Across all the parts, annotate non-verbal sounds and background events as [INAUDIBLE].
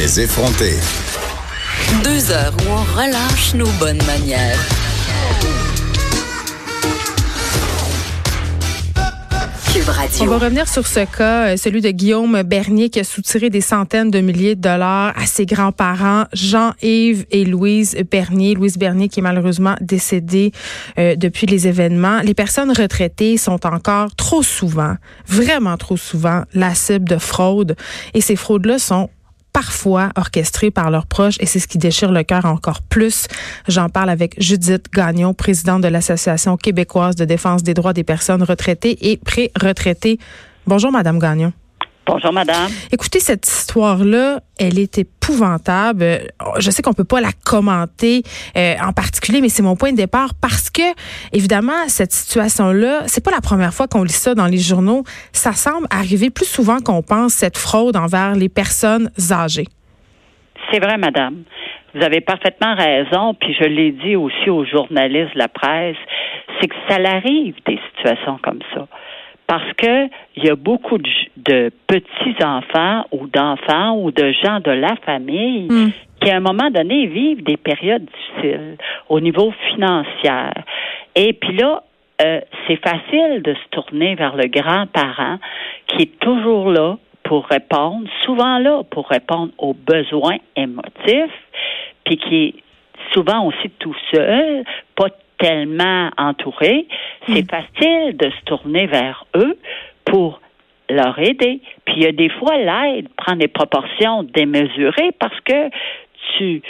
Les effronter. Deux heures où on relâche nos bonnes manières. Radio. On va revenir sur ce cas, euh, celui de Guillaume Bernier qui a soutiré des centaines de milliers de dollars à ses grands-parents, Jean-Yves et Louise Bernier. Louise Bernier qui est malheureusement décédée euh, depuis les événements. Les personnes retraitées sont encore trop souvent, vraiment trop souvent, la cible de fraude. Et ces fraudes-là sont parfois orchestrées par leurs proches et c'est ce qui déchire le cœur encore plus. J'en parle avec Judith Gagnon, présidente de l'Association québécoise de défense des droits des personnes retraitées et pré-retraitées. Bonjour, Madame Gagnon. Bonjour, madame. Écoutez, cette histoire-là, elle est épouvantable. Je sais qu'on peut pas la commenter euh, en particulier, mais c'est mon point de départ parce que, évidemment, cette situation-là, c'est pas la première fois qu'on lit ça dans les journaux. Ça semble arriver plus souvent qu'on pense cette fraude envers les personnes âgées. C'est vrai, madame. Vous avez parfaitement raison, puis je l'ai dit aussi aux journalistes de la presse, c'est que ça arrive des situations comme ça. Parce que il y a beaucoup de, de petits-enfants ou d'enfants ou de gens de la famille Mm. qui, à un moment donné, vivent des périodes difficiles au niveau financier. Et puis là, euh, c'est facile de se tourner vers le grand-parent qui est toujours là pour répondre, souvent là pour répondre aux besoins émotifs, puis qui est souvent aussi tout seul, pas tellement entouré. C'est facile de se tourner vers eux pour leur aider. Puis il y a des fois, l'aide prend des proportions démesurées parce que tu,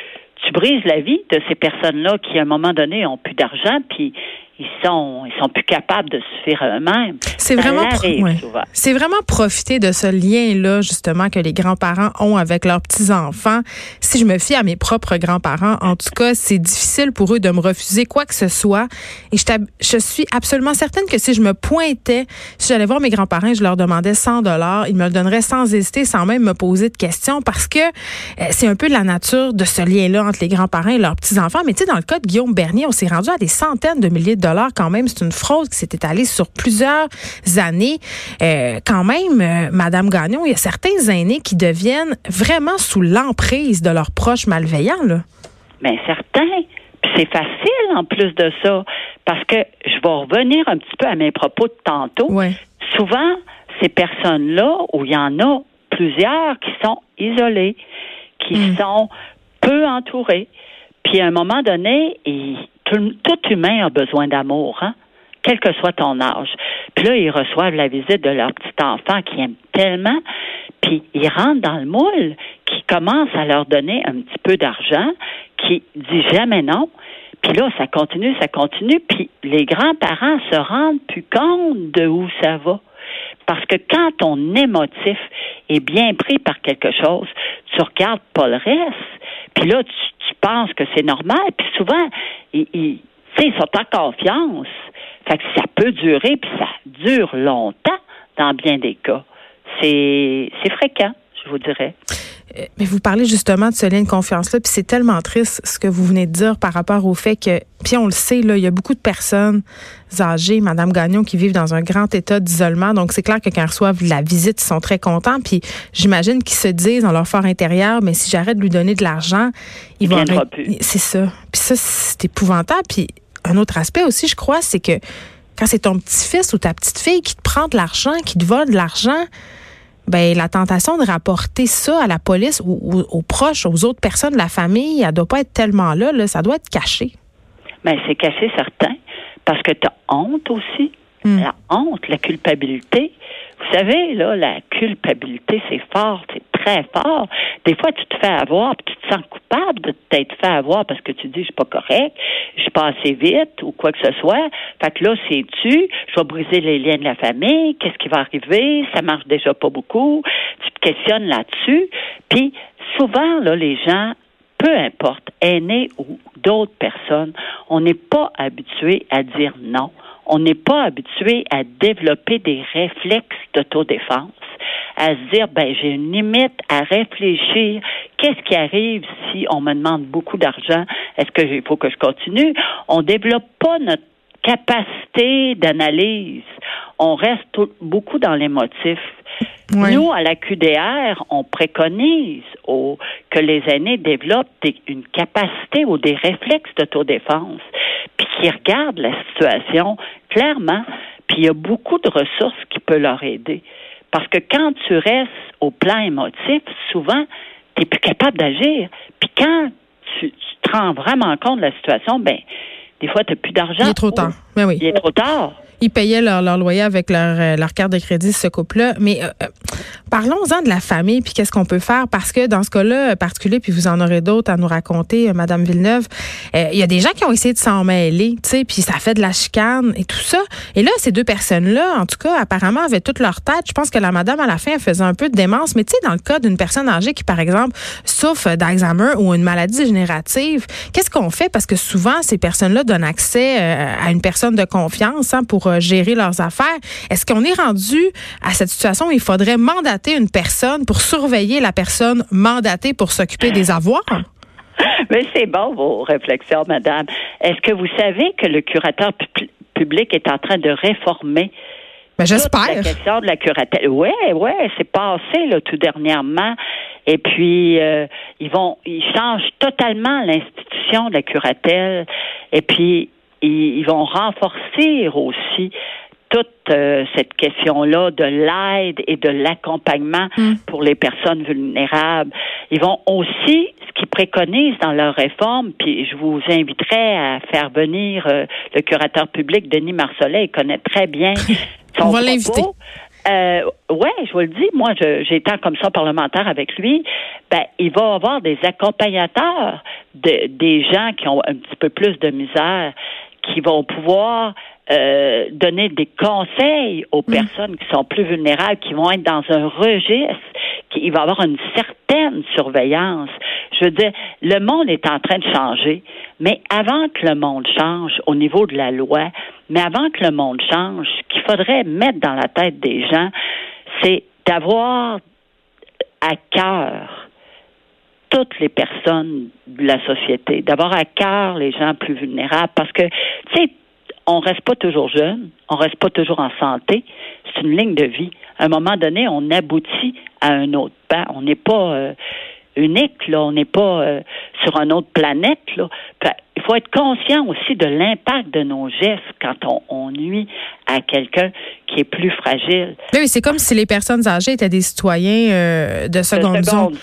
tu brises la vie de ces personnes-là qui, à un moment donné, ont plus d'argent, puis ils sont, ils sont plus capables de suffire à eux-mêmes. C'est vraiment, ouais. c'est vraiment profiter de ce lien-là, justement, que les grands-parents ont avec leurs petits-enfants. Si je me fie à mes propres grands-parents, en tout cas, c'est difficile pour eux de me refuser quoi que ce soit. Et je, suis absolument certaine que si je me pointais, si j'allais voir mes grands-parents, et je leur demandais 100 dollars, ils me le donneraient sans hésiter, sans même me poser de questions, parce que euh, c'est un peu la nature de ce lien-là entre les grands-parents et leurs petits-enfants. Mais tu sais, dans le cas de Guillaume Bernier, on s'est rendu à des centaines de milliers de dollars quand même. C'est une fraude qui s'est étalée sur plusieurs années. Euh, quand même, euh, Madame Gagnon, il y a certains aînés qui deviennent vraiment sous l'emprise de leurs proches malveillants. Là. Mais certain. Puis c'est facile en plus de ça. Parce que je vais revenir un petit peu à mes propos de tantôt. Ouais. Souvent, ces personnes-là, où il y en a plusieurs qui sont isolées, qui Mm. sont peu entourées. Puis à un moment donné, il- tout, humain a besoin d'amour, hein? quel que soit ton âge. Puis là, ils reçoivent la visite de leur petit enfant qui aime tellement, puis ils rentrent dans le moule, qui commence à leur donner un petit peu d'argent, qui dit jamais non. Puis là, ça continue, ça continue, puis les grands-parents se rendent plus compte de où ça va. Parce que quand ton émotif est bien pris par quelque chose, tu regardes pas le reste. Puis là, tu, tu penses que c'est normal. Puis souvent, ils, ils, ils sont en confiance. Fait que ça peut durer, puis ça dure longtemps dans bien des cas. C'est c'est fréquent, je vous dirais. Euh, Mais vous parlez justement de ce lien de confiance-là, puis c'est tellement triste ce que vous venez de dire par rapport au fait que, puis on le sait, là, il y a beaucoup de personnes âgées, Madame Gagnon, qui vivent dans un grand état d'isolement. Donc c'est clair que quand ils reçoivent la visite, ils sont très contents. Puis j'imagine qu'ils se disent dans leur fort intérieur, mais si j'arrête de lui donner de l'argent, il, Il va. C'est ça. Puis ça, c'est épouvantable. Puis un autre aspect aussi, je crois, c'est que quand c'est ton petit-fils ou ta petite-fille qui te prend de l'argent, qui te vole de l'argent, ben la tentation de rapporter ça à la police ou, ou- aux proches, aux autres personnes de la famille, elle doit pas être tellement là, là ça doit être caché. Mais c'est caché certain, parce que tu as honte aussi. Hmm. La honte, la culpabilité. Vous savez, là, la culpabilité, c'est fort, c'est très fort. Des fois, tu te fais avoir, puis tu te sens coupable de t'être fait avoir parce que tu dis, je suis pas correct, je suis pas assez vite ou quoi que ce soit. Fait que là, c'est tu, je vais briser les liens de la famille, qu'est-ce qui va arriver, ça marche déjà pas beaucoup. Tu te questionnes là-dessus. Puis, souvent, là, les gens peu importe, aînés ou d'autres personnes, on n'est pas habitué à dire non. On n'est pas habitué à développer des réflexes d'autodéfense, à se dire, ben, j'ai une limite à réfléchir. Qu'est-ce qui arrive si on me demande beaucoup d'argent? Est-ce qu'il faut que je continue? On développe pas notre capacité d'analyse. On reste beaucoup dans les motifs. Nous, à la QDR, on préconise que les aînés développent une capacité ou des réflexes d'autodéfense, puis qu'ils regardent la situation clairement, puis il y a beaucoup de ressources qui peuvent leur aider. Parce que quand tu restes au plan émotif, souvent, tu n'es plus capable d'agir. Puis quand tu, te rends vraiment compte de la situation, ben des fois, tu n'as plus d'argent. Il est trop tard. Ben oui. Il est trop tard. Ils payaient leur, leur loyer avec leur, euh, leur carte de crédit, ce couple-là. Mais euh, euh, parlons-en de la famille, puis qu'est-ce qu'on peut faire? Parce que dans ce cas-là particulier, puis vous en aurez d'autres à nous raconter, Madame Villeneuve, il y a des gens qui ont essayé de s'en mêler, tu sais, puis ça fait de la chicane et tout ça. Et là, ces deux personnes-là, en tout cas, apparemment, avaient toute leur tête. Je pense que la madame, à la fin, faisait un peu de démence. Mais tu sais, dans le cas d'une personne âgée qui, par exemple, souffre d'Alzheimer ou une maladie dégénérative, qu'est-ce qu'on fait? Parce que souvent, ces personnes-là donnent accès à une personne de confiance hein, pour euh, gérer leurs affaires. Est-ce qu'on est rendu à cette situation où il faudrait mandater une personne pour surveiller la personne mandatée pour s'occuper des avoirs? Mais c'est bon vos réflexions, madame. Est-ce que vous savez que le curateur public est en train de réformer ben, j'espère. La question de la curatelle? Oui, oui, c'est passé là, tout dernièrement. Et puis euh, ils vont ils changent totalement l'institution de la curatelle. Et puis ils, vont renforcer aussi toute euh, cette question-là de l'aide et de l'accompagnement mm. pour les personnes vulnérables. Ils vont aussi, ce qu'ils préconisent dans leur réforme, puis je vous inviterai à faire venir euh, le curateur public Denis Marcellet, il connaît très bien [LAUGHS] son On va l'inviter. Euh, ouais, je vous le dis, moi, j'ai été en commission parlementaire avec lui. Ben, il va avoir des accompagnateurs de, des gens qui ont un petit peu plus de misère qui vont pouvoir euh, donner des conseils aux mm. personnes qui sont plus vulnérables, qui vont être dans un registre, qui, il va avoir une certaine surveillance. Je veux dire, le monde est en train de changer, mais avant que le monde change au niveau de la loi, mais avant que le monde change, ce qu'il faudrait mettre dans la tête des gens, c'est d'avoir à cœur toutes les personnes de la société, d'avoir à cœur les gens plus vulnérables, parce que, tu sais, on reste pas toujours jeune, on reste pas toujours en santé. C'est une ligne de vie. À un moment donné, on aboutit à un autre pas. On n'est pas euh, unique, là. On n'est pas euh, sur une autre planète, là. Il faut être conscient aussi de l'impact de nos gestes quand on, nuit à quelqu'un qui est plus fragile. Oui, c'est comme si les personnes âgées étaient des citoyens euh, de seconde, zone.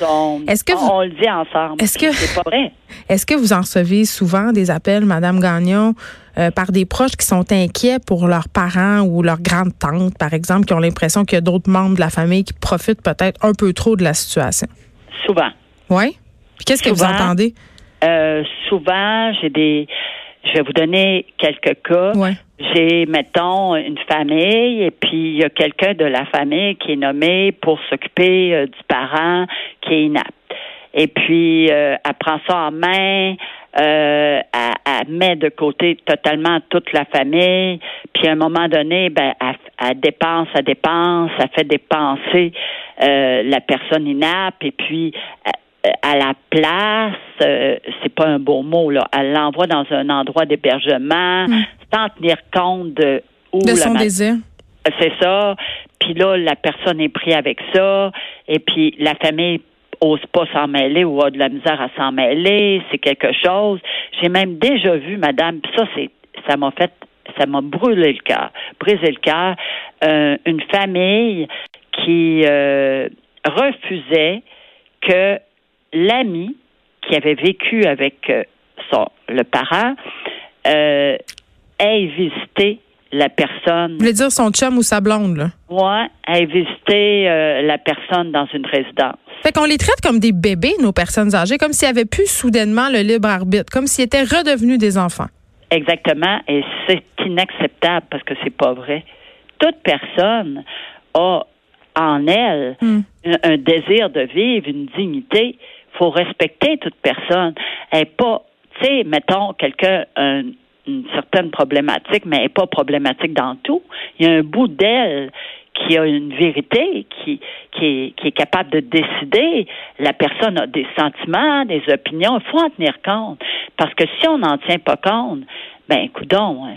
Est-ce que vous... on, le dit ensemble Est-ce que c'est pas vrai [LAUGHS] Est-ce que vous en recevez souvent des appels, Madame Gagnon, euh, par des proches qui sont inquiets pour leurs parents ou leurs grandes tantes, par exemple, qui ont l'impression qu'il y a d'autres membres de la famille qui profitent peut-être un peu trop de la situation? Souvent. Oui? Qu'est-ce que vous entendez? Euh, souvent, j'ai des. Je vais vous donner quelques cas. J'ai, mettons, une famille et puis il y a quelqu'un de la famille qui est nommé pour s'occuper euh, du parent qui est inapte. Et puis, euh, elle prend ça en main, euh, elle, met de côté totalement toute la famille. Puis à un moment donné, ben, elle, elle dépense, elle dépense, elle fait dépenser euh, la personne inapte. Et puis, à la place, euh, c'est pas un beau mot, là. Elle l'envoie dans un endroit d'hébergement hmm. sans tenir compte de où de son désir. C'est ça. Puis là, la personne est prise avec ça. Et puis la famille ose pas s'en mêler ou a de la misère à s'en mêler. C'est quelque chose. J'ai même déjà vu, madame, puis ça, c'est ça m'a fait ça m'a brûlé le cœur, brisé le cœur, euh, une famille qui euh, refusait que l'ami qui avait vécu avec euh, son, le parent euh, ait visité la personne. Vous voulez dire son chum ou sa blonde, là? Ouais, aille visiter euh, la personne dans une résidence. Fait qu'on les traite comme des bébés, nos personnes âgées, comme s'ils avaient plus soudainement le libre arbitre, comme s'ils étaient redevenus des enfants. Exactement, et c'est inacceptable parce que c'est pas vrai. Toute personne a en elle Hmm. un, un désir de vivre, une dignité. Faut respecter toute personne. Elle est pas, tu sais, mettons quelqu'un un- une certaine problématique, mais elle n'est pas problématique dans tout. Il y a un bout d'elle qui a une vérité, qui, est, qui est capable de décider. La personne a des sentiments, des opinions. Il faut en tenir compte. Parce que si on n'en tient pas compte, ben, coudon,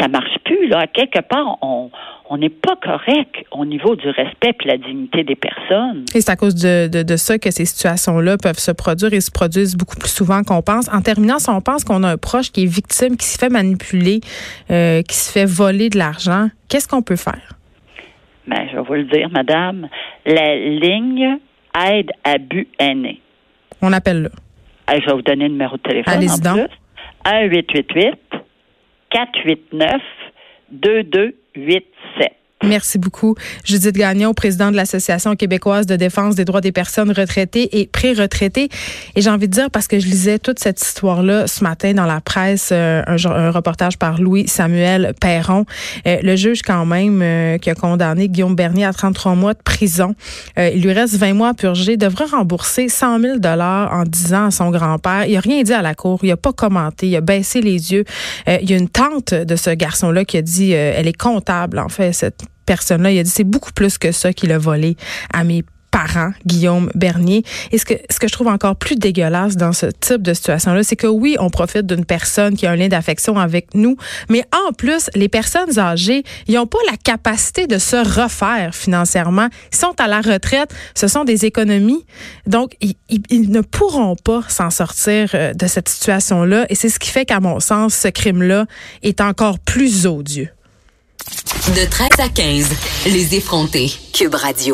ça marche plus, là. Quelque part, on, on n'est pas correct au niveau du respect et la dignité des personnes. Et c'est à cause de, de, ça que ces situations-là peuvent se produire et se produisent beaucoup plus souvent qu'on pense. En terminant, si on pense qu'on a un proche qui est victime, qui se fait manipuler, euh, qui se fait voler de l'argent, qu'est-ce qu'on peut faire? Ben, je vais vous le dire, madame, la ligne aide à but aîné. On appelle là. Je vais vous donner le numéro de téléphone. Allez-y donc. 1-888-489-22 8-7. Merci beaucoup. Judith Gagnon, présidente de l'Association québécoise de défense des droits des personnes retraitées et pré-retraitées. Et j'ai envie de dire, parce que je lisais toute cette histoire-là ce matin dans la presse, euh, un, reportage par Louis-Samuel Perron, euh, le juge quand même euh, qui a condamné Guillaume Bernier à 33 mois de prison, il lui reste 20 mois à purger, devrait rembourser 100 000 en disant à son grand-père. Il a rien dit à la cour, il a pas commenté, il a baissé les yeux. Il y a une tante de ce garçon-là qui a dit, elle est comptable, en fait, cette personne-là. Il a dit, c'est beaucoup plus que ça qu'il a volé à mes parents, Guillaume Bernier. Et ce que, ce que je trouve encore plus dégueulasse dans ce type de situation-là, c'est que oui, on profite d'une personne qui a un lien d'affection avec nous, mais en plus, les personnes âgées, ils n'ont pas la capacité de se refaire financièrement. Ils sont à la retraite, ce sont des économies. Donc, ils, ils- ne pourront pas s'en sortir euh, de cette situation-là. Et c'est ce qui fait qu'à mon sens, ce crime-là est encore plus odieux. De 13 à 15, les effrontés. Cube Radio.